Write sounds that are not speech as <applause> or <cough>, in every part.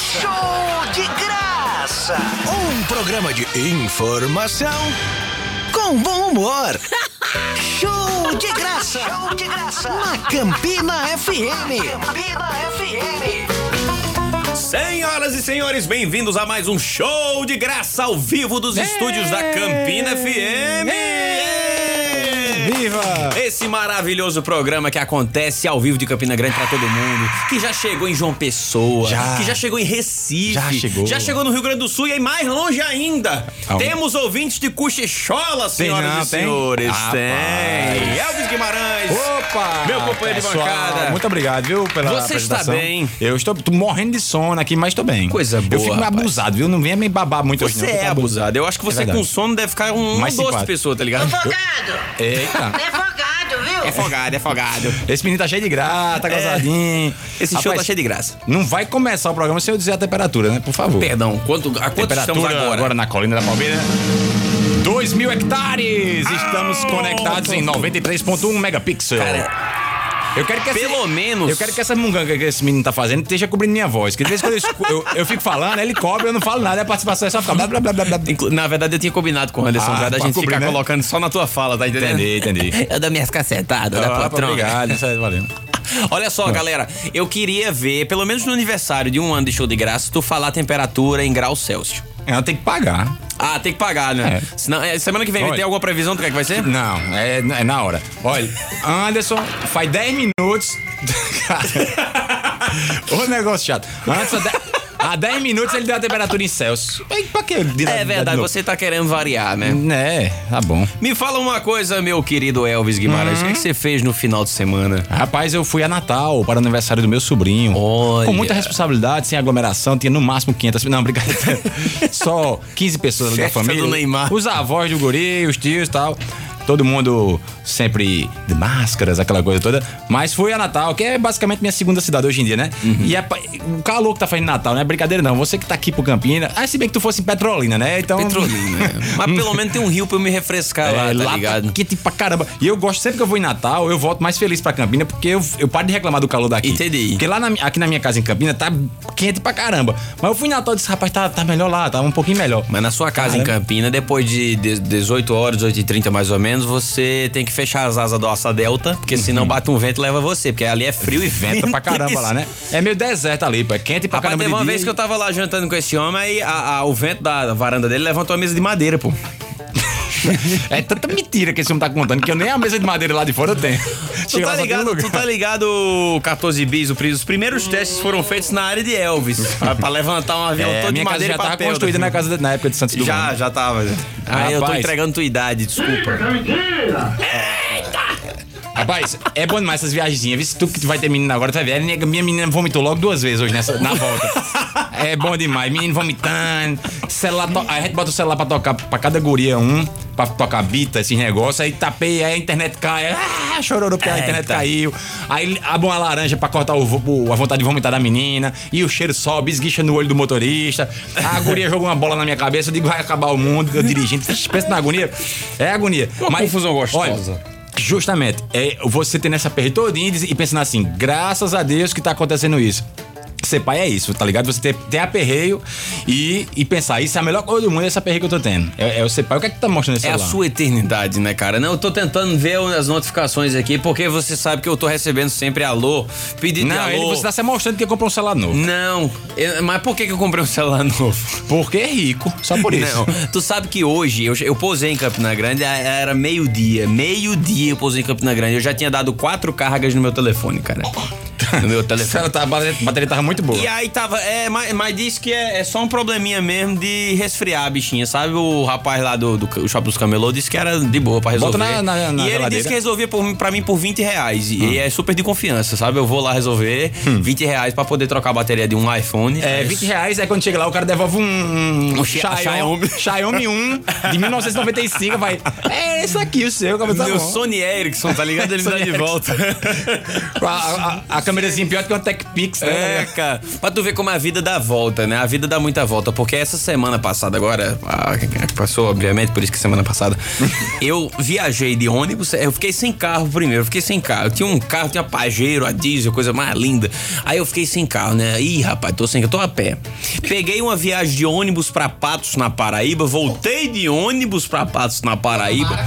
Show de graça! Um programa de informação com bom humor. <laughs> Show de graça! Show de graça! Na Campina FM! Campina FM! Senhoras e senhores, bem-vindos a mais um show de graça ao vivo dos estúdios da Campina FM. Viva! Esse maravilhoso programa que acontece ao vivo de Campina Grande pra todo mundo, que já chegou em João Pessoa, Já. que já chegou em Recife, Já chegou. já chegou no Rio Grande do Sul e aí mais longe ainda. Temos ouvintes de Cochichola, senhoras não, e tem? senhores. Rapaz. Tem. Elvis Guimarães. Opa! Meu companheiro de pessoal, bancada. Muito obrigado, viu, pela Você está bem? Eu estou tô morrendo de sono aqui, mas estou bem. Coisa boa, Eu fico rapaz. abusado, viu? Não venha me babar muito hoje, Você não. é abusado. Eu acho que você verdade. com sono deve ficar um, Mais doce simpático. pessoa, tá ligado? Afogado! Eita! É afogado, viu? É folgado, é folgado. Esse menino tá cheio de graça, tá gozadinho. Esse show Rapaz, tá cheio de graça. Não vai começar o programa sem eu dizer a temperatura, né? Por favor. Perdão, quanto, a quanto Temperatura estamos agora? na colina da Palmeira. 2 mil hectares! Estamos Ah, conectados em 93.1 megapixel. Cara, eu quero que pelo menos- Eu quero que essa munganga que esse menino tá fazendo esteja cobrindo minha voz. Que de vez quando eu, eu, eu fico falando, ele cobre, eu não falo nada, a participação é só ficar blá blá blá blá blá. na verdade eu tinha combinado com o Anderson Ah, da pra gente cobrir, ficar né? colocando só na tua fala, tá entendendo? Entendi, entendi. <laughs> Eu dou minhas cacetadas da Ah, patrona. Obrigado, isso aí, valeu. Olha só, galera, eu queria ver, pelo menos no aniversário de um ano de show de graça, tu falar a temperatura em graus Celsius. Ela tem que pagar. Ah, tem que pagar, né? É. Senão, é, semana que vem Olha. tem alguma previsão do que é que vai ser? Não, é, é na hora. Olha, Anderson, faz 10 minutos. <laughs> Cara, <laughs> o negócio chato. Antes, há 10 há 10 minutos ele deu a temperatura em Celsius. Pra quê? De- É de- verdade, de- você tá querendo variar, né? É, tá bom. Me fala uma coisa, meu querido Elvis Guimarães, o que, que você fez no final de semana? Rapaz, eu fui a Natal para o aniversário do meu sobrinho. Olha. Com muita responsabilidade, sem aglomeração, tinha no máximo 500 Não, brincadeira. <laughs> Só 15 pessoas ali da família. do Neymar. Os avós do guri, os tios e tal. Todo mundo sempre de máscaras, aquela coisa toda. Mas fui a Natal, que é basicamente minha segunda cidade hoje em dia, né? Uhum. E é o calor que tá fazendo em Natal, não é brincadeira não. Você que tá aqui pro Campina. Ah, se bem que tu fosse em Petrolina, né? Então. Petrolina. né? <laughs> Mas pelo menos tem um rio pra eu me refrescar lá, É, tá lá ligado? quente pra caramba. E eu gosto, sempre que eu vou em Natal, eu volto mais feliz pra Campina, porque eu, eu paro de reclamar do calor daqui. Entendi. Porque lá na aqui na minha casa em Campina tá quente pra caramba. Mas eu fui em Natal e disse, rapaz, tá, tá melhor lá, tá um pouquinho melhor. Mas na sua casa em Caramba. Campina, depois de de- 18 horas, 18h30 mais ou menos, você tem que fechar as asas do Asa Delta, porque senão bate um vento e leva você, porque ali é frio e Venta pra caramba lá, né? É meio deserto ali, pô. É quente pra Rapaz, caramba. teve uma vez que eu tava lá jantando com esse homem, aí a- a- o vento da varanda dele levantou a mesa de madeira, pô. É tanta mentira que esse homem tá contando que eu nem a mesa de madeira lá de fora eu tenho. Tu tá um ligado, tu tá ligado, 14 bis, os primeiros testes foram feitos na área de Elvis, pra, pra levantar um avião É, todo de minha casa madeira já e tava construída na, casa de- na época de Santos do Já, já tava. Aí eu tô entregando tua idade, desculpa. Rapaz, é bom demais essas se tu que vai ter menina agora, tu vai ver. Minha menina vomitou logo duas vezes hoje nessa, na volta. <laughs> É bom demais. Menino vomitando. Celular to- Aí a gente bota o celular pra tocar pra cada guria um, pra tocar bita, esses negócios. Aí tapei, aí a internet cai. Ah, chororou porque a internet Eita. caiu. Aí abre uma laranja pra cortar o, o- a vontade de vomitar da menina. E o cheiro sobe, esguicha no olho do motorista. A guria jogou uma bola na minha cabeça. Eu digo, vai acabar o mundo. Eu dirigindo. Pensa na agonia. É agonia. Uma confusão gostosa. Olha, Justamente, é você tendo essa perda todinha e e pensando assim, graças a Deus que tá acontecendo isso. Ser pai é isso, tá ligado? Você ter, ter aperreio e, e pensar, isso é a melhor coisa do mundo, esse aperreio que eu tô tendo. É, é o ser pai. O que é que tá mostrando esse É a celular? sua eternidade, né, cara? Não, eu tô tentando ver as notificações aqui, porque você sabe que eu tô recebendo sempre alô, pedido de Não, alô. ele, você tá se mostrando que comprou um celular novo. Não, eu- mas por que, que eu comprei um celular <laughs> novo? Porque é rico, só por isso. Não, tu sabe que hoje eu, eu posei em Campina Grande, a- era meio-dia. Meio-dia eu posei em Campina Grande. Eu já tinha dado quatro cargas no meu telefone, cara. No meu telefone. tá- a bateria, tava muito boa. E aí tava, é, mas, mas disse que é, é só um probleminha mesmo de resfriar a bichinha, sabe? O rapaz lá do, do, shop dos camelô disse que era de boa pra resolver. Bota na- na- na e ele disse que resolvia por, pra mim por 20 reais. E é super de confiança, sabe? Eu vou lá resolver 20 reais pra poder trocar a bateria de um iPhone. É, 20 reais, aí quando chega lá o cara devolve um, um Xi- Xiaomi, Xiaomi 1 de 1995, vai. É esse aqui o seu, tá Meu bom. Sony Ericsson, tá ligado? Ele me dá de volta. <laughs> A, a, a câmerazinha pior que uma Tech Pix, né? É, cara. Pra tu ver como a vida dá volta, né? A vida dá muita volta. Porque essa semana passada, agora, ah, que passou, obviamente, por isso que semana passada, <laughs> eu viajei de ônibus, eu fiquei sem carro primeiro, eu fiquei sem carro. Eu tinha um carro, tinha Pajero, a diesel, coisa mais linda. Aí eu fiquei sem carro, né? Ih, rapaz, tô sem, eu tô a pé. Peguei uma viagem de ônibus pra Patos, na Paraíba, voltei de ônibus pra Patos, na Paraíba.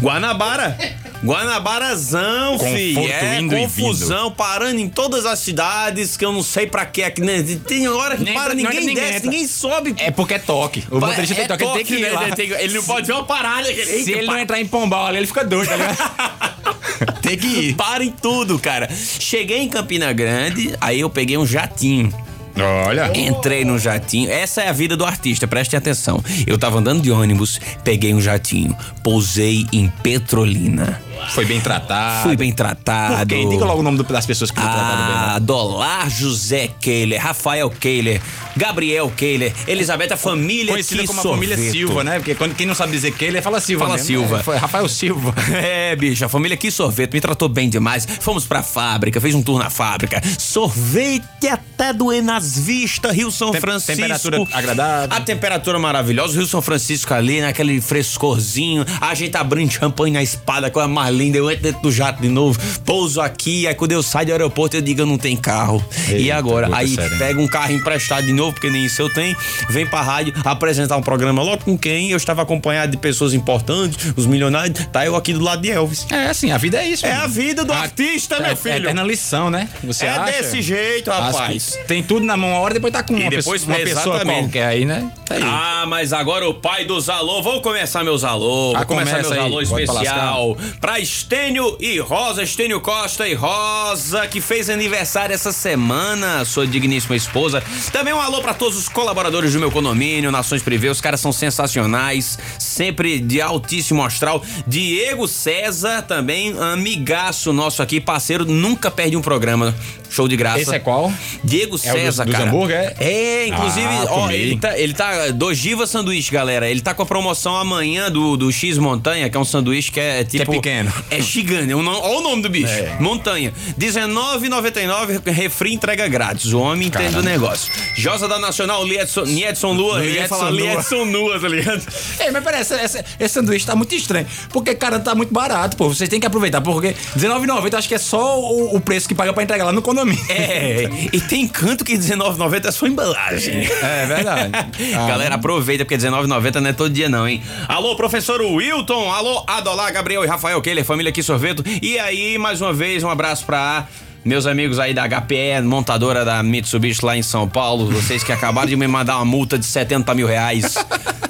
Guanabara. Guanabarazão, filho. É indo e confusão, parando em todas as cidades que eu não sei pra quê. que, né? Tem hora que Nem- para, não ninguém ninguém desce, entra. ninguém sobe. É porque é toque. O motorista tem É toque, ele tem que ir né? lá. Ele, tem- não pode ver uma parada. Ele, Se ele não entrar em Pombal ali, ele fica doido, tá ligado? <laughs> tem que ir. Para em tudo, cara. Cheguei em Campina Grande, aí eu peguei um jatinho. Olha. Entrei no jatinho. Essa é a vida do artista, prestem atenção. Eu tava andando de ônibus, peguei um jatinho, pousei em Petrolina. Foi bem tratado. Fui bem tratado. Por quem? Diga logo o nome do- das pessoas que foram tratadas bem. Ah, né? Dolar José Keiler, Rafael Keiler, Gabriel Keiler, Elizabeth, a família Conhecida como a família. Silva, né? Porque quando, quem não sabe dizer ele fala Silva. Fala mesmo. Silva. É, Foi Rafael Silva. <laughs> É, bicho, a família que sorvete me tratou bem demais. Fomos pra fábrica, fez um tour na fábrica. Sorvete até doer nas vistas, Rio São Tem- Francisco. temperatura agradável. A temperatura maravilhosa, o Rio São Francisco ali, naquele frescorzinho. A gente abrindo champanhe na espada, coisa mais linda. Eu entro dentro do jato de novo, pouso aqui. Aí quando eu saio do aeroporto, eu digo, eu não tenho carro. e Eita, agora? puta Aí pega um carro emprestado de novo, porque nem isso eu tenho. Vem pra rádio apresentar um programa logo com quem? Eu estava acompanhado de pessoas importantes, os milionários. Tá eu aqui do lado de Elvis. É, assim, a vida é isso. É mano. a vida do Ah, artista, É, meu é filho. eterna lição, né? Você é acha? desse jeito, As- rapaz. tem tudo na mão uma hora, depois tá com uma, depois- pessoa, uma pessoa qualquer aí, né? Tá aí. Ah, mas agora o pai dos alô. Vou começar meus alô. Ah, Vou começar começa meus aí, alô bota pra especial. Pra Estênio e Rosa, Estênio Costa e Rosa, que fez aniversário essa semana, sua digníssima esposa. Também um alô pra todos os colaboradores do meu condomínio, Nações Privé. Os caras são sensacionais, sempre de altíssimo astral. Diego César, também amigaço nosso aqui, parceiro, nunca perde um programa. Show de graça. Esse é qual? Diego É César, dos cara. hambúrguer, é? É, inclusive, Ah, ó, comi. ele tá, ele tá Dojiva Sanduíche, galera. Ele tá com a promoção amanhã do, do X Montanha, que é um sanduíche que é tipo. pequeno. É gigante. Olha o nome do bicho. É. Montanha. R$19,99, refri entrega grátis. O homem entende Caramba. o negócio. Josa da Nacional, Liedson, Niedson Lua. Eu ia Liedson falar. Liedson Lua, tá ligado? Ei, mas peraí, essa- esse sanduíche tá muito estranho. Porque, cara, tá muito barato, pô. Vocês têm que aproveitar. Porque R$19,90 acho que é só o, o preço que paga pra entregar lá no condomínio. É, e tem canto que R$19,90 é só embalagem. É verdade. <laughs> Ah, Galera, aproveita, porque R$19,90 não é todo dia, não, hein? Alô, professor Wilton. Alô, Adolar, Gabriel e Rafael Keller, família aqui Sorveto. E aí, mais uma vez, um abraço pra. Meus amigos aí da HPE, montadora da Mitsubishi lá em São Paulo, vocês que acabaram de me mandar uma multa de 70 mil reais.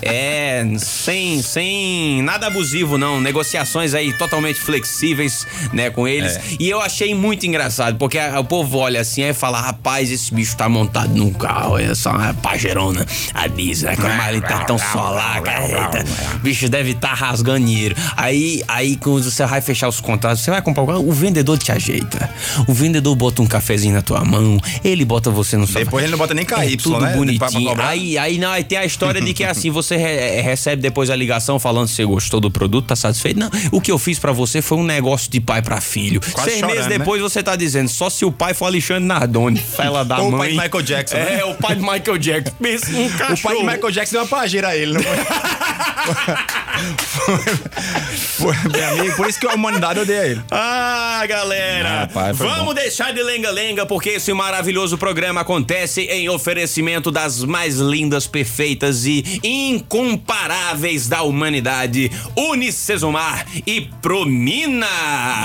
É, sem, sem nada abusivo, não. Negociações aí totalmente flexíveis, né, com eles. É. E eu achei muito engraçado, porque a- o povo olha assim e fala: rapaz, esse bicho tá montado num carro, é só uma pajerona, a né? Com a malha tá tão solar, O bicho deve estar rasgando dinheiro. Aí, aí, quando você vai fechar os contratos, você vai comprar o carro, o vendedor te ajeita. O vendedor bota um cafezinho na tua mão, ele bota você no sofá. Depois ele não bota nem KY, É tudo né? Bonitinho. Aí, aí, não, aí tem a história de que assim, você re- recebe depois a ligação falando se você gostou do produto, tá satisfeito. Não, o que eu fiz pra você foi um negócio de pai pra filho. Quase Seis chorando, meses né? depois você tá dizendo, só se o pai for Alexandre Nardoni, fela da Ou o mãe. pai de Michael Jackson, É, né? o pai de Michael Jackson. Pensa num O cachorro. pai de Michael Jackson deu uma pajeira a ele, não foi? Foi, meu amigo, por isso que a humanidade odeia ele. Ah, galera! Ah, pai, foi vamos bom. Deixar de lenga-lenga, porque esse maravilhoso programa acontece em oferecimento das mais lindas, perfeitas e incomparáveis da humanidade, Unicesumar e Promina!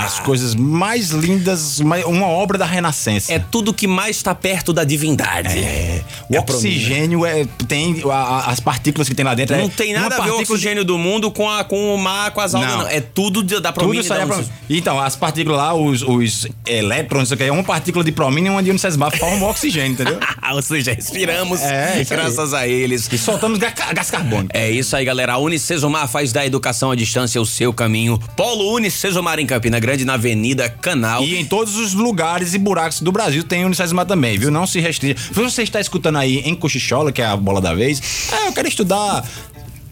As coisas mais lindas, uma obra da Renascença. É tudo que mais está perto da divindade. É, o É oxigênio é, tem a- as partículas que tem lá dentro. Não é tem uma nada a ver o oxigênio do mundo com, a, com o mar, com as algas, não. Não. É tudo de- da Promina. Tudo sai da Unicesumar. promina. Então, as partículas lá, os, os elétrons, isso aqui, é uma partícula de promina e uma de unicesumar, formam oxigênio, entendeu? <laughs> Ou seja, respiramos É, isso aí. graças a eles. E soltamos gás carbônico. É isso aí, galera. A Unicesumar faz da educação à distância o seu caminho. Polo Unicesumar em Campina Grande, na Avenida Canal. E em todos os lugares e buracos do Brasil tem Unicesumar também, viu? Não se restringe. Se você está escutando aí em Cochichola, que é a bola da vez, é, eu quero estudar.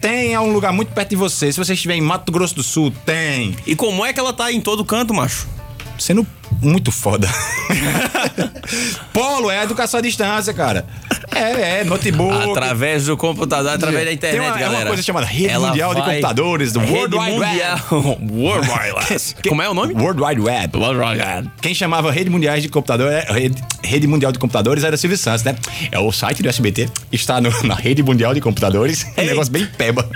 Tem é um lugar muito perto de você. Se você estiver em Mato Grosso do Sul, tem. E como é que ela tá em todo canto, macho? Sendo muito foda. <laughs> Polo é educação à distância, cara. É, é, notebook. Através do computador, através da internet, tem uma, galera. É uma coisa chamada Rede Ela Mundial de Computadores, do World Wide Web. <laughs> World Wide Web. <laughs> Como é o nome? World Wide Web. World Wide Web. Quem chamava Rede Mundial de Computadores, é- Rede, Rede Mundial de Computadores era Silvio Santos, né? É o site do SBT, está no- na Rede Mundial de Computadores. Um Ei. negócio bem peba.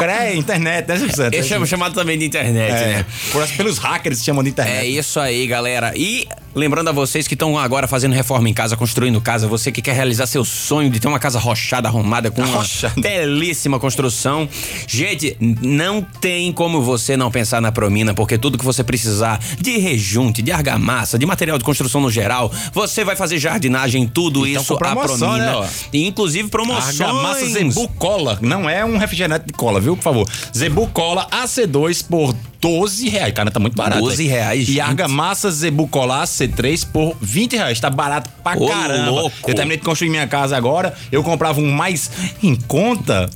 O cara é internet, né, Santos? Eu chamo chamado também de internet, É, né? por- pelos hackers chamam de internet. É isso aí, galera. E lembrando a vocês que estão agora fazendo reforma em casa, construindo casa, você que quer realizar seu sonho de ter uma casa rochada, arrumada, com uma belíssima construção. Gente, não tem como você não pensar na Promina, porque tudo que você precisar de rejunte, de argamassa, de material de construção no geral, você vai fazer jardinagem, tudo Então, isso com a promoção, Promina. né? E, inclusive promoções. Argamassa Zebu Cola. Não é um refrigerante de cola, viu? Por favor. Zebu Cola AC2 por 12 reais. Cara, tá muito barato. 12 aí. reais, E gente. argamassa Zebu Cola AC3 por 20 reais. Tá barato pra Ô, caramba. louco. Eu terminei de construir minha casa agora. Eu comprava um mais em conta.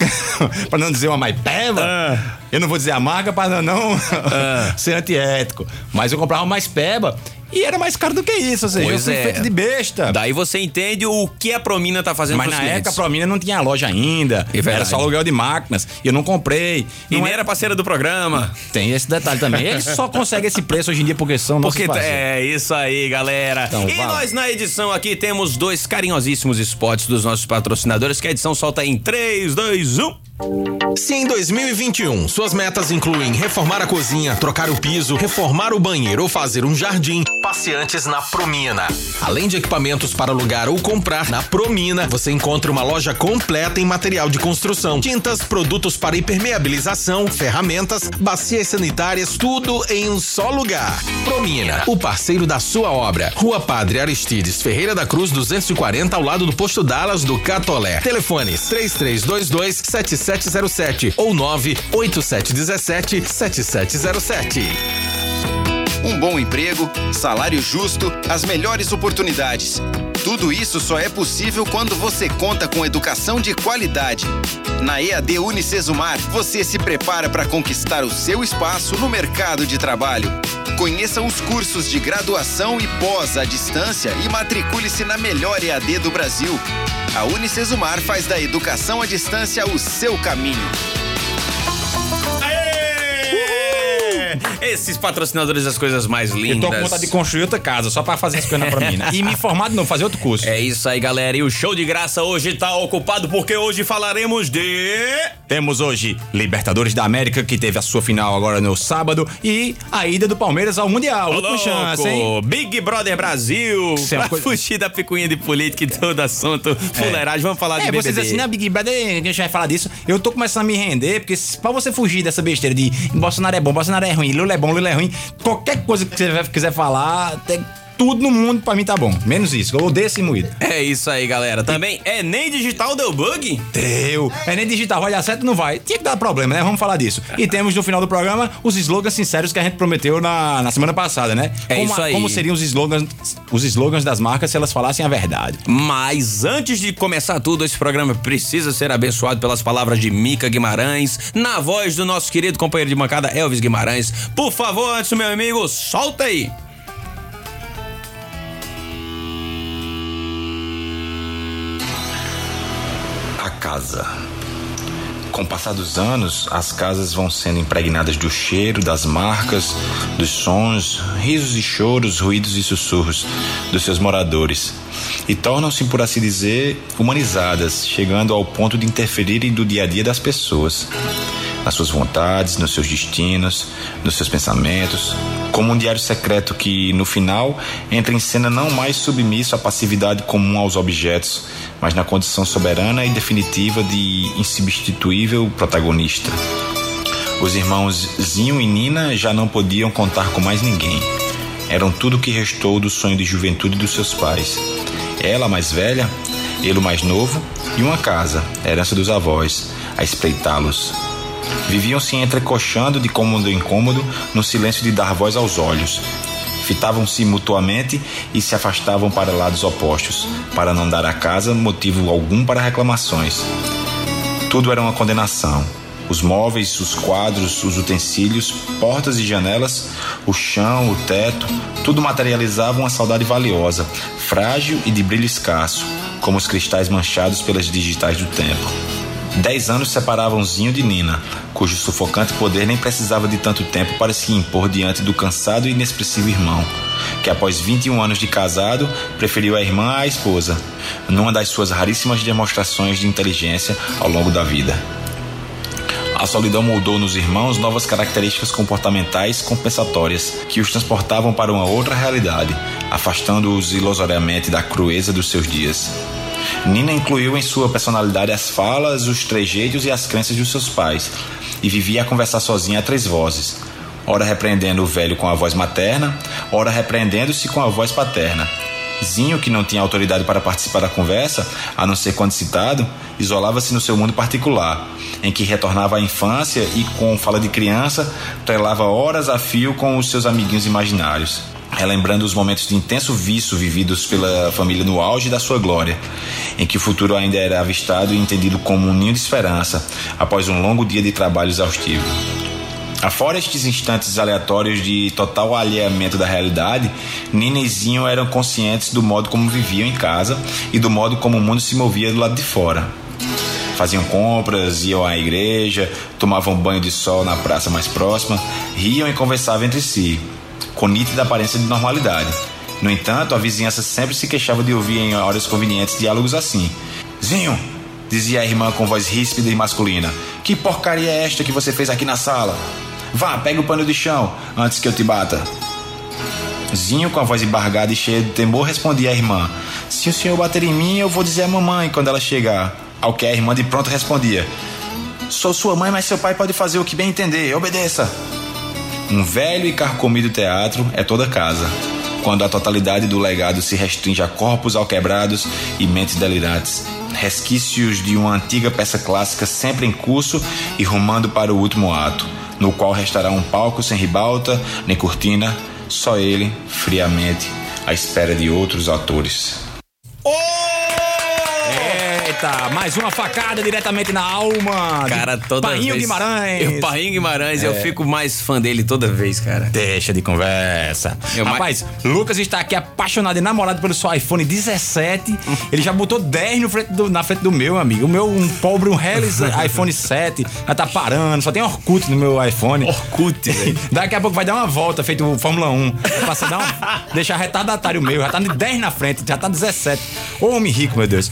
<laughs> pra não dizer uma mais peba. Ah. Eu não vou dizer a marca pra não <laughs> ser antiético. Mas eu comprava mais peba. E era mais caro do que isso, ou seja, Pois eu fui é. feito de besta. Daí você entende o que a Promina tá fazendo Mas na clientes. época a Promina não tinha loja ainda. É era só aluguel de máquinas. E eu não comprei. E Não nem é- era parceira do programa. Tem esse detalhe também. Eles só conseguem esse preço hoje em dia porque são nossos Porque é isso aí, galera. Então, e nós na edição aqui temos dois carinhosíssimos spots dos nossos patrocinadores, que a edição solta em um. 3, 2, 1. Se em 2021 suas metas incluem reformar a cozinha, trocar o piso, reformar o banheiro ou fazer um jardim, passe antes na Promina. Além de equipamentos para alugar ou comprar, na Promina você encontra uma loja completa em material de construção, tintas, produtos para impermeabilização, ferramentas, bacias sanitárias, tudo em um só lugar. Promina, o parceiro da sua obra. Rua Padre Aristides Ferreira da Cruz 240 ao lado do posto Dallas do Catolé. Telefones 3322 7707 ou 98717 7707. Um bom emprego, salário justo, as melhores oportunidades. Tudo isso só é possível quando você conta com educação de qualidade. Na EAD Unicesumar, você se prepara para conquistar o seu espaço no mercado de trabalho. Conheça os cursos de graduação e pós à distância e matricule-se na melhor EAD do Brasil. A Unicesumar faz da educação à distância o seu caminho. Esses patrocinadores das coisas mais lindas. Eu tô com vontade de construir outra casa só pra fazer as coisas na Promina. e me formar de novo, fazer outro curso. É isso aí, galera. E o show de graça hoje tá ocupado porque hoje falaremos de. Temos hoje Libertadores da América, que teve a sua final agora no sábado, e a ida do Palmeiras ao Mundial. Ô, louco, chance, hein? Big Brother Brasil. Isso é pra coisa- fugir da picuinha de política e todo assunto. Fuleiragem, vamos falar de É, BBB. vocês assim, né, Big Brother, a gente vai falar disso. Eu tô começando a me render, porque pra você fugir dessa besteira de Bolsonaro é bom, Bolsonaro é ruim, Lula é bom, Lula é ruim, qualquer coisa que você quiser falar, tem tudo no mundo pra mim tá bom. Menos isso, eu odeio esse moído. É isso aí, galera. Também é nem digital deu bug? Deu. É nem digital, vai dar certo, não vai. Tinha que dar problema, né? Vamos falar disso. E temos no final do programa os slogans sinceros que a gente prometeu na, na semana passada, né? É como, isso aí. Como seriam os slogans, os slogans das marcas se elas falassem a verdade? Mas antes de começar tudo, esse programa precisa ser abençoado pelas palavras de Mica Guimarães, na voz do nosso querido companheiro de bancada Elvis Guimarães. Por favor, antes, meu amigo, solta aí. Casa. Com o passar dos anos, as casas vão sendo impregnadas do cheiro, das marcas, dos sons, risos e choros, ruídos e sussurros dos seus moradores. E tornam-se, por assim dizer, humanizadas, chegando ao ponto de interferirem do dia a dia das pessoas. Nas suas vontades, nos seus destinos, nos seus pensamentos, como um diário secreto que, no final, entra em cena não mais submisso à passividade comum aos objetos, mas na condição soberana e definitiva de insubstituível protagonista. Os irmãos Zinho e Nina já não podiam contar com mais ninguém. Eram tudo o que restou do sonho de juventude dos seus pais. Ela, mais velha, ele, mais novo, e uma casa, herança dos avós, a espreitá-los. Viviam se entrecoxando de cômodo em cômodo no silêncio de dar voz aos olhos. Fitavam-se mutuamente e se afastavam para lados opostos, para não dar à casa motivo algum para reclamações. Tudo era uma condenação. Os móveis, os quadros, os utensílios, portas e janelas, o chão, o teto, tudo materializava uma saudade valiosa, frágil e de brilho escasso, como os cristais manchados pelas digitais do tempo. Dez anos separavam Zinho de Nina, cujo sufocante poder nem precisava de tanto tempo para se impor diante do cansado e inexpressivo irmão, que após 21 anos de casado preferiu a irmã à esposa, numa das suas raríssimas demonstrações de inteligência ao longo da vida. A solidão moldou nos irmãos novas características comportamentais compensatórias que os transportavam para uma outra realidade, afastando-os ilusoriamente da crueza dos seus dias. Nina incluiu em sua personalidade as falas, os trejeitos e as crenças dos seus pais, e vivia a conversar sozinha a três vozes, ora repreendendo o velho com a voz materna, ora repreendendo-se com a voz paterna. Zinho, que não tinha autoridade para participar da conversa, a não ser quando citado, isolava-se no seu mundo particular, em que retornava à infância e, com fala de criança, trelava horas a fio com os seus amiguinhos imaginários relembrando os momentos de intenso vício vividos pela família no auge da sua glória, em que o futuro ainda era avistado e entendido como um ninho de esperança após um longo dia de trabalho exaustivo. Afora estes instantes aleatórios de total alheamento da realidade, Nina e Zinho eram conscientes do modo como viviam em casa e do modo como o mundo se movia do lado de fora. Faziam compras, iam à igreja, tomavam banho de sol na praça mais próxima, riam e conversavam entre si, com nítida aparência de normalidade. No entanto, a vizinhança sempre se queixava de ouvir em horas convenientes diálogos assim: Zinho, dizia a irmã com voz ríspida e masculina, que porcaria é esta que você fez aqui na sala? Vá, pega o pano de chão antes que eu te bata. Zinho, com a voz embargada e cheia de temor, respondia à irmã: Se o senhor bater em mim, eu vou dizer à mamãe quando ela chegar. Ao que a irmã de pronto respondia: Sou sua mãe, mas seu pai pode fazer o que bem entender. Obedeça. Um velho e carcomido teatro é toda casa, quando a totalidade do legado se restringe a corpos alquebrados e mentes delirantes, resquícios de uma antiga peça clássica sempre em curso e rumando para o último ato, no qual restará um palco sem ribalta nem cortina, só ele, friamente, à espera de outros atores. Eita, mais uma facada diretamente na alma. Cara, toda Painho vez. Guimarães. Eu, Painho Guimarães, eu fico mais fã dele toda vez, cara. Deixa de conversa. Eu Rapaz, Lucas está aqui apaixonado e namorado pelo seu iPhone 17. Ele já botou 10 no frente do- na frente do meu, amigo. O meu, um pobre, um Hellis <laughs> iPhone 7. Já tá parando. Só tem Orkut no meu iPhone. Orkut, <laughs> velho. Daqui a pouco vai dar uma volta, feito o Fórmula 1. Vai passar dar uma, <laughs> deixar retardatário o meu. Já tá de 10 na frente, já tá 17. Ô, homem rico, meu Deus.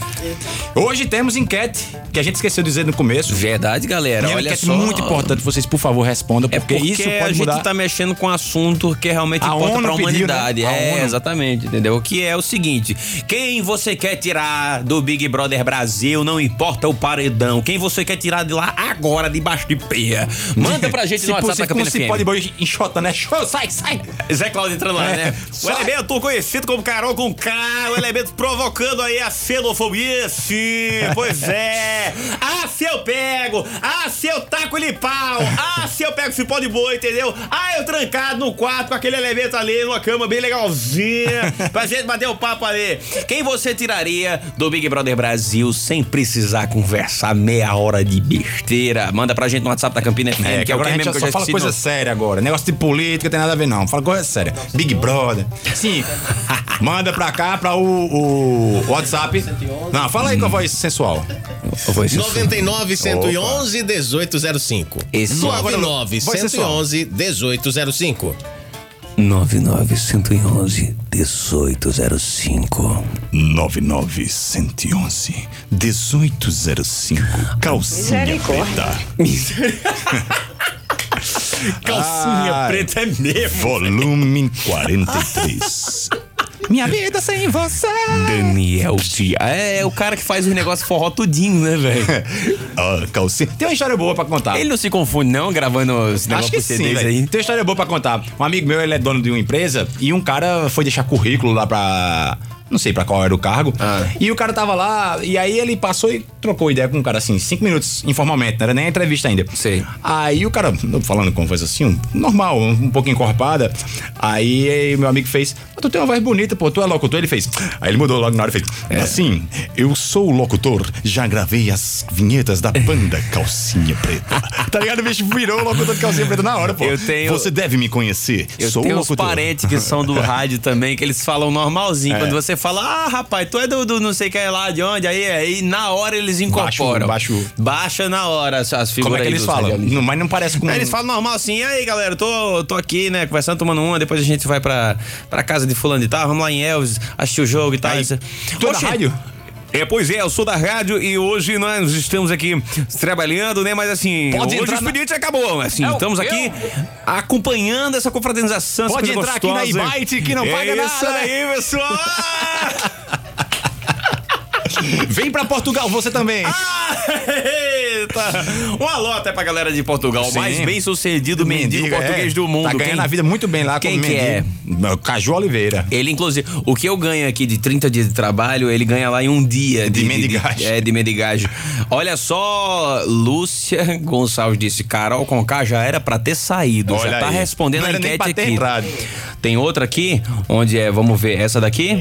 Hoje temos enquete, que a gente esqueceu de dizer no começo. Verdade, galera. E é uma Olha enquete só. muito importante. Vocês, por favor, respondam, É porque, porque isso a pode gente mudar. tá mexendo com um assunto que realmente A importa ONU pra pediu, humanidade. né? A É, exatamente, entendeu? Que é o seguinte: quem você quer tirar do Big Brother Brasil, não importa o paredão. Quem você quer tirar de lá agora, debaixo de pé. Manda pra gente <laughs> Se no WhatsApp da Campina se FM. pode boi enxotando, né? Show, sai, sai! Zé Claudio entrando lá, É. né? O elemento conhecido como Carol com K, o elemento provocando aí a xenofobia, sim, pois é. Ah, se eu pego, ah, se eu taco ele pau, ah, se eu pego esse pó de boi, entendeu? Ah, eu trancado no quarto com aquele elemento ali, numa cama bem legalzinha, <laughs> pra gente bater o papo ali. Quem você tiraria do Big Brother Brasil sem precisar conversar meia hora de besteira? Manda pra gente no WhatsApp da Campina FM, É, que é o agora que a gente mesmo que eu só já fala coisa no- séria agora. Negócio de política tem nada a ver, não. Fala coisa séria. Big Brother. Sim. <laughs> Manda pra cá, pra o, o WhatsApp. Não, fala aí com a voz sensual. Eu vou insistir. 99 111 1805. Esse- 99 Voz sensual. 111 1805. 99111 1805. 99111 1805. Calcinha preta. <laughs> Calcinha Ai. preta é mesmo. Volume 43. <laughs> Minha vida sem você. Daniel Dia. É, é o cara que faz os negócios forró tudinho, né, velho? <laughs> Ah, calcinha. Tem uma história boa pra contar. Ele não se confunde, não, gravando os negócios que sim, CDs aí. Tem uma história boa pra contar. Um amigo meu, ele é dono de uma empresa e um cara foi deixar currículo lá pra Não sei pra qual era o cargo. Ah. E o cara tava lá, e aí ele passou e trocou ideia com o cara assim, cinco minutos, informalmente, não era nem a entrevista ainda. Sei. Aí o cara, falando com voz assim, um- normal, um, um pouco encorpada. Aí, meu amigo fez, "Ah, tu tem uma voz bonita, pô, tu é locutor? Ele fez. Aí ele mudou logo na hora e fez. É. Assim, eu sou o locutor, já gravei as vinhetas da banda Calcinha Preta. <laughs> Tá ligado? O bicho virou o locutor de calcinha preta na hora, pô. Eu tenho. Você deve me conhecer. Eu sou tenho locutor. parentes que são do <laughs> rádio também, que eles falam normalzinho. É. Quando você fala, ah, rapaz, tu é do, do não sei que é lá de onde, aí, aí na hora eles incorporam. baixo- Baixa na hora as, as figuras Como é que eles falam? Não, mas não parece com. Aí eles falam normal assim, e aí galera, tô, tô aqui, né, conversando, tomando uma, depois a gente vai pra, pra casa de fulano e tal, vamos lá em Elvis, assistir o jogo e tal. Aí, tu é da rádio? É, pois é, eu sou da rádio e hoje nós estamos aqui trabalhando, né? Mas assim, Pode hoje o entrar na- expediente acabou. Assim, Eu- estamos aqui eu- acompanhando essa confraternização. essa Pode coisa entrar aqui na gostosa. Ibite que não é paga isso nada. aí, pessoal! <laughs> <laughs> Vem pra Portugal, você também. Ah, Eita! Um alô até pra galera de Portugal, o Sim. mais bem sucedido mendigo, Mendigo, português é. do mundo. Tá ganhando Quem- a vida muito bem lá Quem como que é? Caju Oliveira. Ele, inclusive, o que eu ganho aqui de 30 dias de trabalho, ele ganha lá em um dia De mendigagem. é, de mendigagem. Olha só, Lúcia Gonçalves disse: Carol Conká já era pra ter saído. Olha já tá aí. respondendo Não a enquete pra ter aqui. entrado. Tem outra aqui, onde é, vamos ver, essa daqui?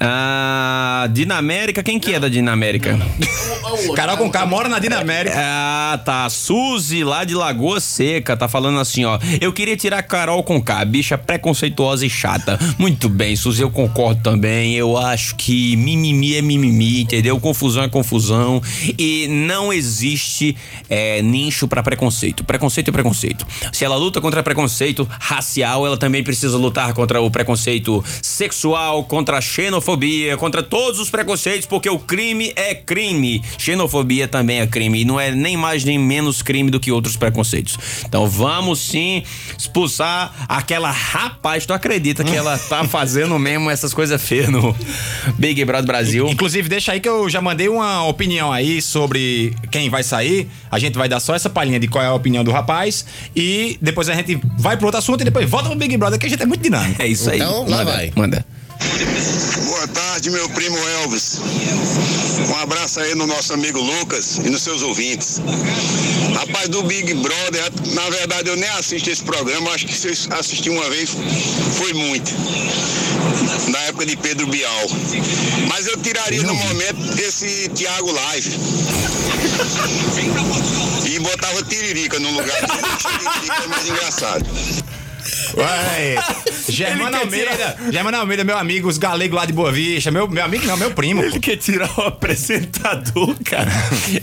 Ah, Dinamérica, quem que é da Dinamérica? <laughs> Carol Conká mora na Dinamérica. Ah, tá. Suzy, lá de Lagoa Seca, tá falando assim, ó. Eu queria tirar Carol com K, bicha preconceituosa e chata. Muito bem, Suzy, eu concordo também. Eu acho que mimimi é mimimi, entendeu? Confusão é confusão. E não existe é, nicho pra preconceito. Preconceito é preconceito. Se ela luta contra preconceito racial, ela também precisa lutar contra o preconceito sexual, contra a xenofobia, contra todos os preconceitos, porque o crime é crime. Xenofobia também é crime. E não é nem mais nem menos crime do que outros preconceitos. Então vamos sim expulsar aquela rapaz. Tu acredita que ela tá <laughs> fazendo mesmo essas coisas feias no Big Brother Brasil? Inclusive, deixa aí que eu já mandei uma opinião aí sobre quem vai sair. A gente vai dar só essa palhinha de qual é a opinião do rapaz. E depois a gente vai pro outro assunto e depois volta pro Big Brother, que a gente é muito dinâmico. É isso aí. Então, lá Manda, vai. Manda. Boa tarde, meu primo Elvis. Um abraço aí no nosso amigo Lucas e nos seus ouvintes. Rapaz, do Big Brother, na verdade eu nem assisto esse programa, acho que se eu assisti uma vez foi muito. Na época de Pedro Bial. Mas eu tiraria no momento esse Thiago Live. E botava Tiririca no lugar. Tiririca é mais engraçado. Ué, <laughs> Germano Almeida, Germano Almeida, meu amigo, os galegos lá de Boa Vista, meu, meu amigo não, meu primo. Ele quer tirar o apresentador, cara.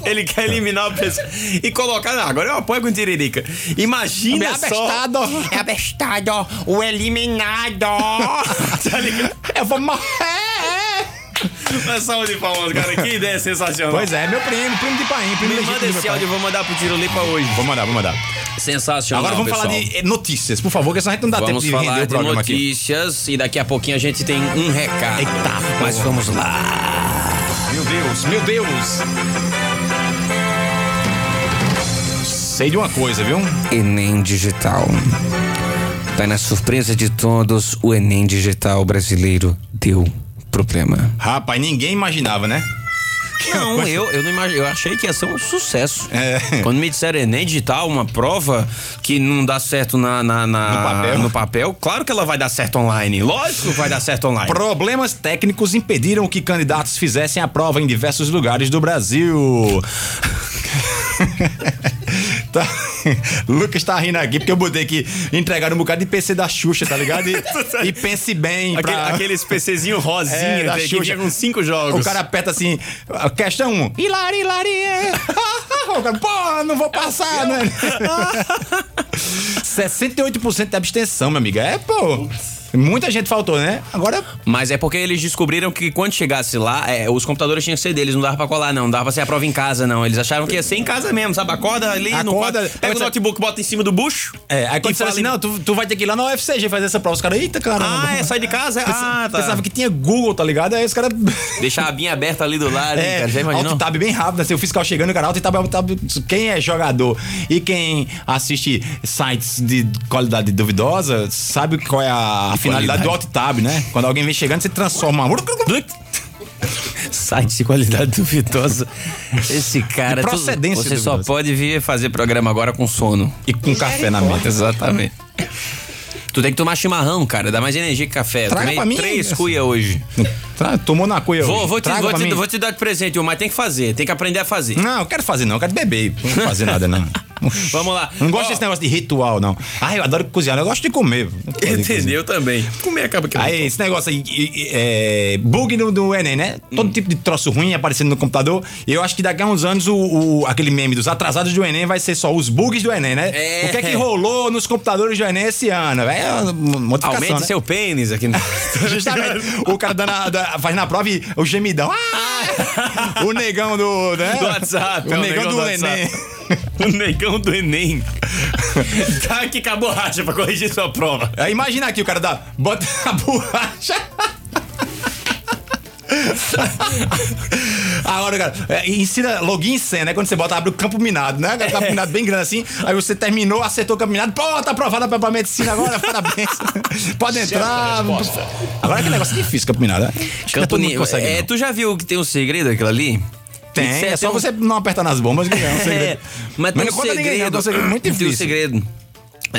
Ele quer eliminar o pessoa e colocar. Não, agora eu apoio com Tiririca. Imagina É só. abestado. É abestado. O eliminado. <laughs> tá ligado? Eu vou morrer. <laughs> Mas salve de palmas, cara. Que ideia sensacional. Pois é, meu primo, primo de Paim, primo Me manda esse áudio, vou mandar pro Tirolipa hoje. Vou mandar, vou mandar. Sensacional. Agora vamos pessoal. falar de notícias, por favor, que senão a gente não dá Vamos tempo de render falar o de programa aqui. notícias e daqui a pouquinho a gente tem um recado. Eita, Mas vamos lá. Meu Deus, meu Deus. Sei de uma coisa, viu? Enem Digital. Tá na surpresa de todos, o Enem Digital brasileiro deu problema. Rapaz, ninguém imaginava, né? Não, eu, eu não imagino, eu achei que ia ser um sucesso. É. Quando me disseram Enem Digital, uma prova que não dá certo na, na- na- No papel. no papel, claro que ela vai dar certo online. Lógico que vai dar certo online. Problemas técnicos impediram que candidatos fizessem a prova em diversos lugares do Brasil. <laughs> Tá. <laughs> Lucas tá rindo aqui porque eu botei que entregaram um bocado de PC da Xuxa, tá ligado? E, <laughs> e pense bem Aquele- pra... aqueles PCzinho rosinha, É, da que Xuxa. com cinco jogos. O cara aperta assim, questão 1, um, hilari, hilari, é. <laughs> o cara, pô, não vou passar, né? 68% de abstenção, meu amigo. É, pô. Muita gente faltou, né? Agora, Mas é porque eles descobriram que quando chegasse lá, é, os computadores tinham que ser deles, não dava pra colar, não. Não dava pra ser a prova em casa, não. Eles achavam que ia ser em casa mesmo, sabe? Acorda ali no Acorda, quarto, pega o você- notebook, bota em cima do bucho. é, aí quando disseram fala assim, não, tu, tu vai ter que ir lá na UFCG fazer essa prova. Os caras, eita, caramba. Ah, é, sai de casa? Ah, tá. Pensava que tinha Google, tá ligado? Aí os caras. <laughs> Deixa a abinha aberta ali do lado, É, cara. Já imaginou? alt tab bem rápido, assim, o fiscal chegando, cara, alt tab, alt tab, quem é jogador e quem assiste sites de qualidade duvidosa, sabe qual é a A finalidade do alt tab, né? Quando alguém vem chegando, você transforma. Site de qualidade duvidosa. Esse cara. De tu- procedência você só duvidosa. pode vir fazer programa agora com sono. E com café na mesa. Exatamente. Tu tem que tomar chimarrão, cara. Dá mais energia que café. Eu Traga Tomei pra mim. três cuia hoje. Tá, tomou na cuia Vou, hoje. vou, te, vou, te, vou te dar de presente, mas tem que fazer. Tem que aprender a fazer. Não, eu quero fazer não, eu quero beber. Não quero fazer nada, não. Vamos lá. Não gosto Ó, desse negócio de ritual, não. Ah, eu adoro cozinhar, eu gosto de comer. Entendeu também. Comer acaba que. Aí, esse negócio aí, é, bug no, do Enem, né? Hum. Todo tipo de troço ruim aparecendo no computador. E eu acho que daqui a uns anos o, o- aquele meme dos atrasados do Enem vai ser só os bugs do Enem, né? É. O que é que rolou nos computadores do Enem esse ano? É uma modificação, Aumente né? seu pênis aqui. no- <laughs> <laughs> Justamente. o cara dando a, da, faz na prova e o gemidão. Ah! <laughs> o negão do. Né? Do WhatsApp. O é negão, do, WhatsApp. Enem. O negão do Enem. tá aqui com a borracha pra corrigir sua prova. Aí imagina aqui o cara dá. Bota a borracha. Agora, cara, é, ensina login em senha, né? Quando você bota, abre o campo minado, né? O campo minado bem grande assim. Aí você terminou, acertou o campo minado. Pô, tá aprovada pra, pra medicina agora, <laughs> parabéns. Pode entrar. Agora que negócio difícil, campo minado, né? Campo consegue, é, tu já viu que tem um segredo aquilo ali? Tem, Isso é só tem um- você não apertar nas bombas que é um <laughs> segredo. É, mas tem não um conta ninguém, não, tem um segredo muito Tem um difícil. segredo.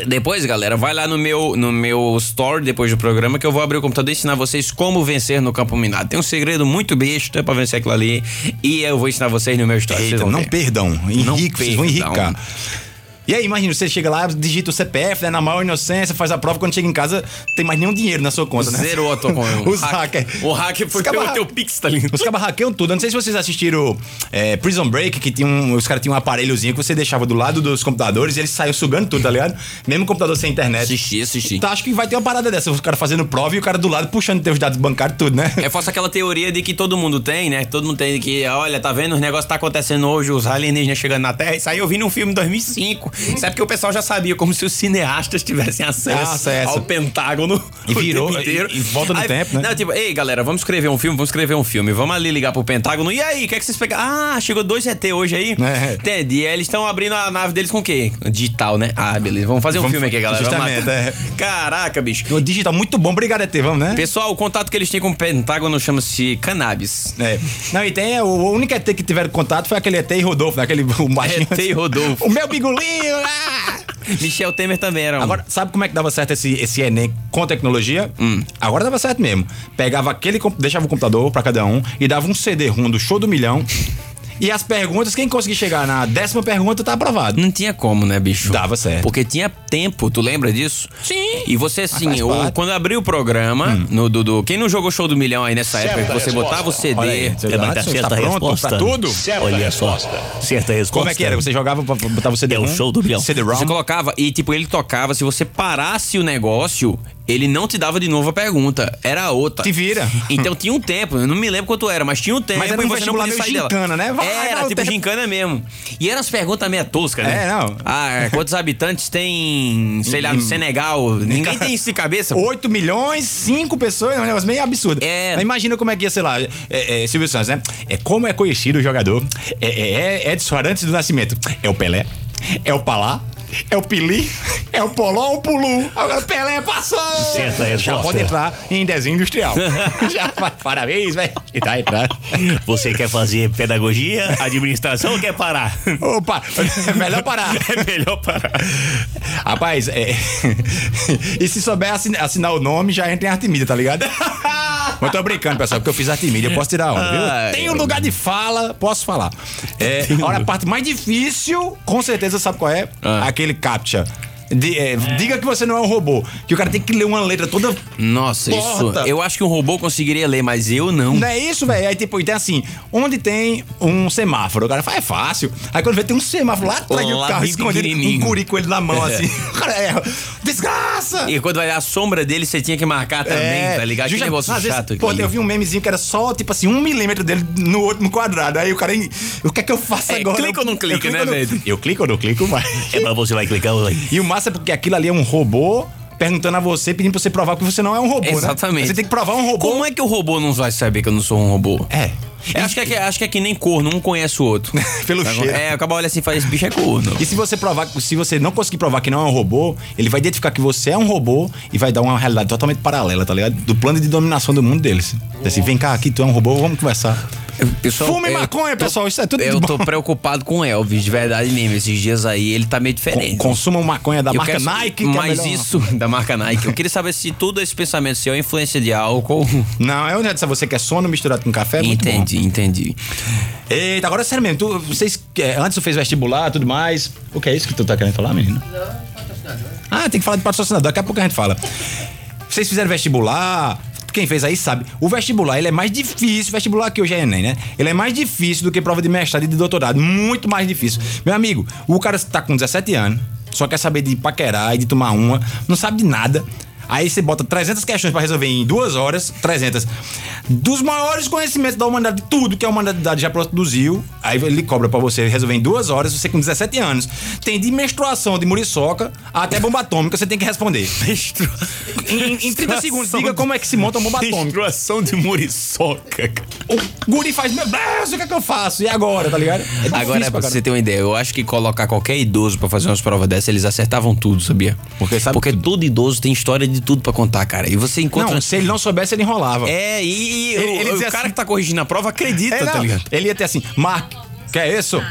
Depois, galera, vai lá no meu, no meu store depois do programa que eu vou abrir o computador e ensinar vocês como vencer no campo minado. Tem um segredo muito besta pra vencer aquilo ali e eu vou ensinar vocês no meu store. vocês Eita, não. Não Henrique, vocês vão enricar. E aí, imagina, você chega lá, digita o CPF, né, na maior inocência, faz a prova, quando chega em casa, tem mais nenhum dinheiro na sua conta, né? Zerou a tua conta. <laughs> Os hackers. O hacker foi pelo teu pix, tá ligado? Os caras hackeiam tudo. Eu não sei se vocês assistiram é, Prison Break, que tinha um, os caras tinham um aparelhozinho que você deixava do lado dos computadores e eles saíam sugando tudo, tá ligado? Mesmo computador sem internet. Assisti, assisti. Então acho que vai ter uma parada dessa, os caras fazendo prova e o cara do lado puxando teus dados bancários, tudo, né? Eu faço aquela teoria de que todo mundo tem, né? Todo mundo tem que, olha, tá vendo? Os negócios tá acontecendo hoje, os alienígenas chegando na Terra. Isso aí eu vi num filme em 2005. Isso é porque o pessoal já sabia, como se os cineastas tivessem acesso, Acesso. ao Pentágono E <laughs> virou, inteiro. e- e volta no tempo, né? Não, tipo, ei, galera, vamos escrever um filme, vamos escrever um filme. Vamos ali ligar pro Pentágono. E aí, o que é que vocês pegaram? Ah, chegou dois ET hoje aí. É. Entendi. E aí eles estão abrindo a nave deles com o quê? Digital, né? Ah, beleza. Vamos fazer um Vamos- filme aqui, galera. Justamente, é. Caraca, bicho. O digital muito bom, obrigado, ET, vamos, né? Pessoal, o contato que eles têm com o Pentágono chama-se cannabis. É. Não, e tem, o, o único ET que tiveram contato foi aquele ET e Rodolfo, né? aquele o. ET e Rodolfo. O meu bigolinho! Ah! Michel Temer também era um. Agora, sabe como é que dava certo esse, esse Enem com tecnologia? Hum. Agora dava certo mesmo. Pegava aquele, deixava o computador pra cada um e dava um CD-ROM do show do milhão. E as perguntas, quem conseguir chegar na décima pergunta tá aprovado. Não tinha como, né, bicho? Dava certo. Porque tinha tempo, tu lembra disso? Sim. E você, assim, o- quando abriu o programa, no Dudu, quem não jogou show do milhão aí nessa época, que você botava o CD. Aí, você É, tá certa tá resposta. pra tudo? Olha só. Certa resposta. Como é que era? Você jogava, pra- botava o CD-ROM? É o show do milhão. CD-ROM? Você colocava e, tipo, ele tocava. Se você parasse o negócio, ele não te dava de novo a pergunta. Era outra. Te vira. Então tinha um tempo, eu não me lembro quanto era, mas tinha um tempo Mas era e um você não podia sair dela. gincana, né? Vai, era, vai tipo tempo. gincana mesmo. E eram as perguntas meio toscas, né? É, não. Ah, quantos habitantes tem, sei lá, no Senegal? Ninguém tem isso de cabeça. 8 milhões, 5 pessoas, é um negócio meio absurdo. É. Mas imagina como é que ia, sei lá, é, é, Silvio Santos, né? É como é conhecido o jogador. É, é, é Edson Arantes do Nascimento. É o Pelé, é o Palá, é o Pili, é o Poló ou o Pulu. Agora o Pelé passou! Certa Já resposta. pode entrar em desenho industrial. <laughs> Já, parabéns, velho. E tá entrando. Você quer fazer pedagogia, administração ou quer parar? Opa, é melhor parar. <laughs> É melhor parar. Rapaz, é. <laughs> e se souber assin- assinar o nome, já entra em Artemida, tá ligado? Mas tô brincando, pessoal, porque eu fiz Artemida, eu posso tirar onda, viu? Ai, Tem um lugar de fala, posso falar. É, agora, a parte mais difícil, com certeza, sabe qual é? Ah. Aquele CAPTCHA. De- é, diga que você não é um robô. Que o cara tem que ler uma letra toda. Nossa, isso. Eu acho que um robô conseguiria ler, mas eu não. Não é isso, velho? Aí, tipo, tem assim, onde tem um semáforo? O cara fala, é fácil. Aí quando vê, tem um semáforo lá atrás do carro escondido, um curi com ele na mão, assim. <laughs> O cara erra. Desgraça! E quando vai a sombra dele, você tinha que marcar também, tá ligado? Que negócio É. às vezes, chato aqui. Pô, eu vi um memezinho que era só, tipo assim, um milímetro dele no último quadrado. Aí o cara, o que é que eu faço É, agora? clica ou não clica, né, velho? <laughs> Eu clico ou não clico, vai. É pra você vai clicar ou vai. E o é porque aquilo ali é um robô perguntando a você, pedindo pra você provar que você não é um robô, né? Exatamente. Você tem que provar um robô. Como é que o robô não vai saber que eu não sou um robô? É. Eu acho que, é, que- acho que é que nem corno, um conhece o outro. <laughs> Pelo Tá cheiro. É, acaba olha assim e fala, esse bicho é corno. E se você provar, se você não conseguir provar que não é um robô, ele vai identificar que você é um robô e vai dar uma realidade totalmente paralela, tá ligado? Do plano de dominação do mundo deles. Assim, vem cá, aqui tu é um robô, vamos conversar. Pessoal, Fume eu maconha, tô- pessoal, isso é tudo de Eu bom. tô preocupado com o Elvis, de verdade mesmo. Esses dias aí ele tá meio diferente. Con- Consumam maconha da Eu marca quero- Nike. que é Mas melhor. isso, da marca Nike. Eu queria saber se tudo esse pensamento seu é influência de álcool. <laughs> Não, é onde você quer sono misturado com café, é muito bom. entendi, entendi. Eita, agora sério mesmo, tu, vocês, é, antes tu fez vestibular e tudo mais. O que é isso que tu tá querendo falar, menino? Ah, tem que falar de patrocinador, daqui a pouco a gente fala. Vocês fizeram vestibular, quem fez aí sabe. O vestibular, ele é mais difícil, vestibular que hoje é Enem, né? Ele é mais difícil do que prova de mestrado e de doutorado, muito mais difícil. Meu amigo, o cara tá com 17 anos, só quer saber de paquerar e de tomar uma, não sabe de nada. Aí você bota 300 questões pra resolver em duas horas, 300. Dos maiores conhecimentos da humanidade, de tudo que a humanidade já produziu, aí ele cobra pra você resolver em duas horas, você com 17 anos. Tem de menstruação de muriçoca até bomba atômica, você tem que responder. Em, em 30 segundos, diga como é que se monta uma bomba atômica. Menstruação de muriçoca. O guri faz, meu Deus, o que é que eu faço? E agora, tá ligado? É difícil Agora, pra você ter uma ideia, eu acho que colocar qualquer idoso pra fazer umas provas dessas, eles acertavam tudo, sabia? Porque sabe Porque todo idoso tem história de tudo pra contar, cara. E você encontra. Não, se ele não soubesse, ele enrolava. É, e, Ele- o, ele o cara assim- que tá corrigindo a prova acredita, É, tá ligado? Ele ia ter assim, Mark, que é isso?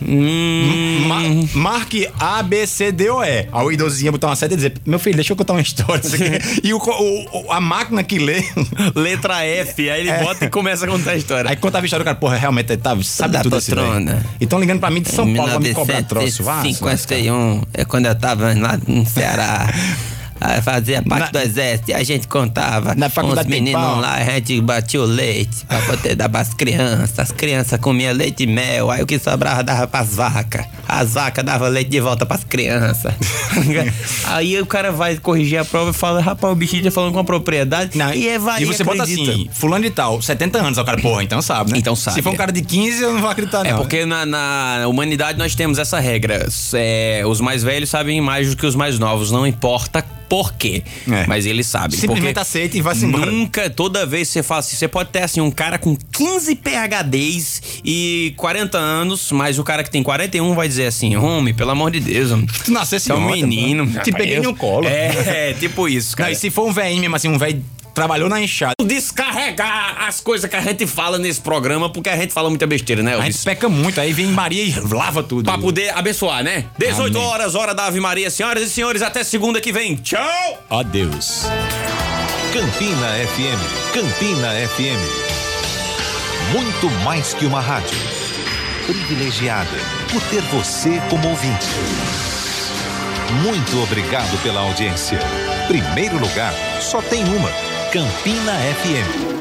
Hum. Ma marque A, B, C, D ou E. Idosinho ia botar uma seta e dizer, meu filho, deixa eu contar uma história. isso aqui." <laughs> e o, o- a máquina que lê. <laughs> Letra F, aí ele É. bota e começa a contar a história. Aí contava a história, o cara, porra, realmente, tá, sabe Da tudo esse patrona. velho. E tão ligando pra mim de São Paulo pra me cobrar troço. Vá, 1951, é quando eu tava lá no Ceará. <laughs> Aí fazia parte Na- do exército e a gente contava. Na faculdade Os tem meninos lá, a gente batia o leite pra poder dar pras crianças. As crianças comiam leite e mel, aí o que sobrava dava pras vacas. As vacas davam leite de volta pras crianças. <laughs> aí o cara vai corrigir a prova e fala: rapaz, o bichinho tá falando com a propriedade. Não, e é varia, e você bota acredita. assim, fulano de tal, 70 anos, o cara, porra, então sabe, né? Então sabe, Se for um é. cara de 15, eu não vou acreditar, não. É porque na, na humanidade nós temos essa regra. É, os mais velhos sabem mais do que os mais novos, não importa por quê. É. Mas eles sabem. Simplesmente aceita e vai-se embora. Nunca, toda vez você fala assim, você pode ter assim um cara com 15 PHDs e 40 anos, mas o cara que tem 41 vai dizer assim, homem, pelo amor de Deus, homem. Tu nascesse Você é um menino. pô. Te peguei no colo. É, é, tipo isso, Não, cara. e se for um velhinho mesmo assim, um velho trabalhou na enxada. Descarregar as coisas que a gente fala nesse programa, porque a gente fala muita besteira, né, A Elvis? gente peca muito, aí vem Maria e lava tudo. Pra poder abençoar, né? 18 Amém. horas, hora da Ave Maria. Senhoras e senhores, até segunda que vem. Tchau! Adeus. Campina FM. Campina FM. Muito mais que uma rádio. Privilegiada por ter você como ouvinte. Muito obrigado pela audiência. Primeiro lugar, só tem uma. Campina FM.